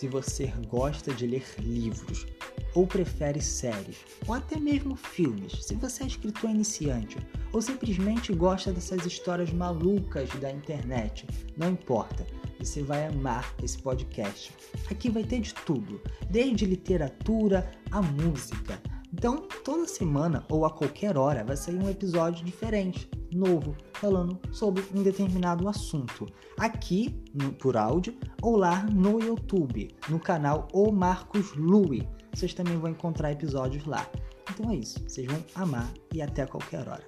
se você gosta de ler livros ou prefere séries, ou até mesmo filmes, se você é escritor iniciante ou simplesmente gosta dessas histórias malucas da internet, não importa, você vai amar esse podcast. Aqui vai ter de tudo, desde literatura a música. Então, toda semana ou a qualquer hora vai sair um episódio diferente novo falando sobre um determinado assunto, aqui no, por áudio ou lá no YouTube, no canal O Marcos Lui. Vocês também vão encontrar episódios lá. Então é isso, vocês vão amar e até qualquer hora.